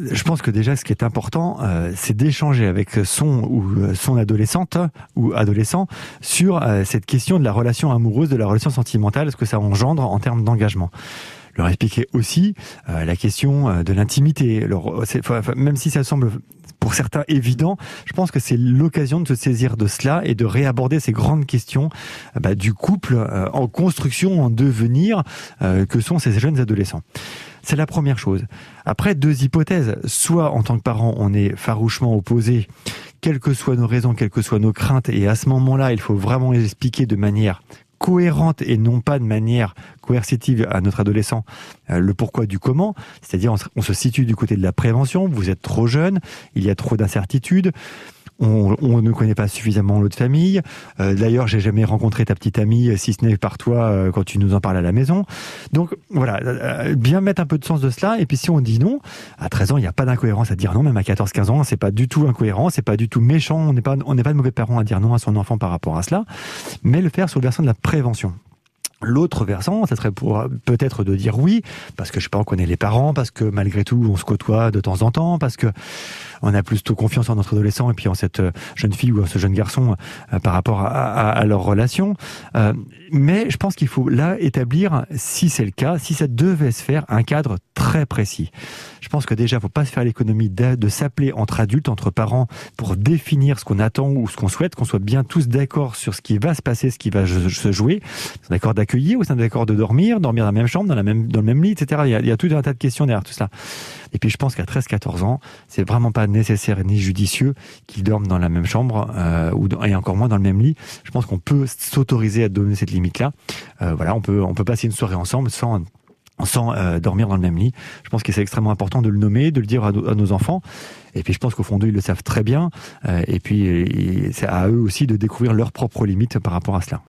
Je pense que déjà, ce qui est important, euh, c'est d'échanger avec son ou euh, son adolescente ou adolescent sur euh, cette question de la relation amoureuse, de la relation sentimentale, ce que ça engendre en termes d'engagement leur expliquer aussi la question de l'intimité. Même si ça semble pour certains évident, je pense que c'est l'occasion de se saisir de cela et de réaborder ces grandes questions bah, du couple en construction, en devenir, que sont ces jeunes adolescents. C'est la première chose. Après, deux hypothèses. Soit en tant que parent, on est farouchement opposé, quelles que soient nos raisons, quelles que soient nos craintes, et à ce moment-là, il faut vraiment expliquer de manière cohérente et non pas de manière coercitive à notre adolescent. Euh, le pourquoi du comment, c'est-à-dire on se situe du côté de la prévention, vous êtes trop jeune, il y a trop d'incertitudes, on, ne connaît pas suffisamment l'autre famille. Euh, d'ailleurs, j'ai jamais rencontré ta petite amie, si ce n'est par toi, euh, quand tu nous en parles à la maison. Donc voilà, euh, bien mettre un peu de sens de cela. Et puis si on dit non, à 13 ans, il n'y a pas d'incohérence à dire non, même à 14-15 ans, c'est pas du tout incohérent, c'est pas du tout méchant, on n'est pas, on n'est pas de mauvais parents à dire non à son enfant par rapport à cela, mais le faire sur le versant de la prévention. L'autre versant, ça serait peut-être de dire oui, parce que je sais pas, on connaît les parents, parce que malgré tout, on se côtoie de temps en temps, parce que on a plutôt confiance en notre adolescent et puis en cette euh, jeune fille ou en ce jeune garçon euh, par rapport à, leur relation. Euh, mais je pense qu'il faut là établir, si c'est le cas, si ça devait se faire, un cadre très précis. Je pense que déjà, il faut pas se faire l'économie de, s'appeler entre adultes, entre parents, pour définir ce qu'on attend ou ce qu'on souhaite, qu'on soit bien tous d'accord sur ce qui va se passer, ce qui va se jouer. D'accord d'accueillir ou c'est d'accord de dormir, dormir dans la même chambre, dans, le même lit, etc. Il y, a, tout un tas de questions derrière tout ça. Et puis je pense qu'à 13-14 ans, c'est vraiment pas nécessaire ni judicieux qu'ils dorment dans la même chambre euh, ou et encore moins dans le même lit. Je pense qu'on peut s'autoriser à donner cette limite-là. Euh, voilà, on peut passer une soirée ensemble sans sans euh, dormir dans le même lit. Je pense que c'est extrêmement important de le nommer, de le dire à, nos enfants. Et puis je pense qu'au fond d'eux, ils le savent très bien. et puis c'est à eux aussi de découvrir leurs propres limites par rapport à cela.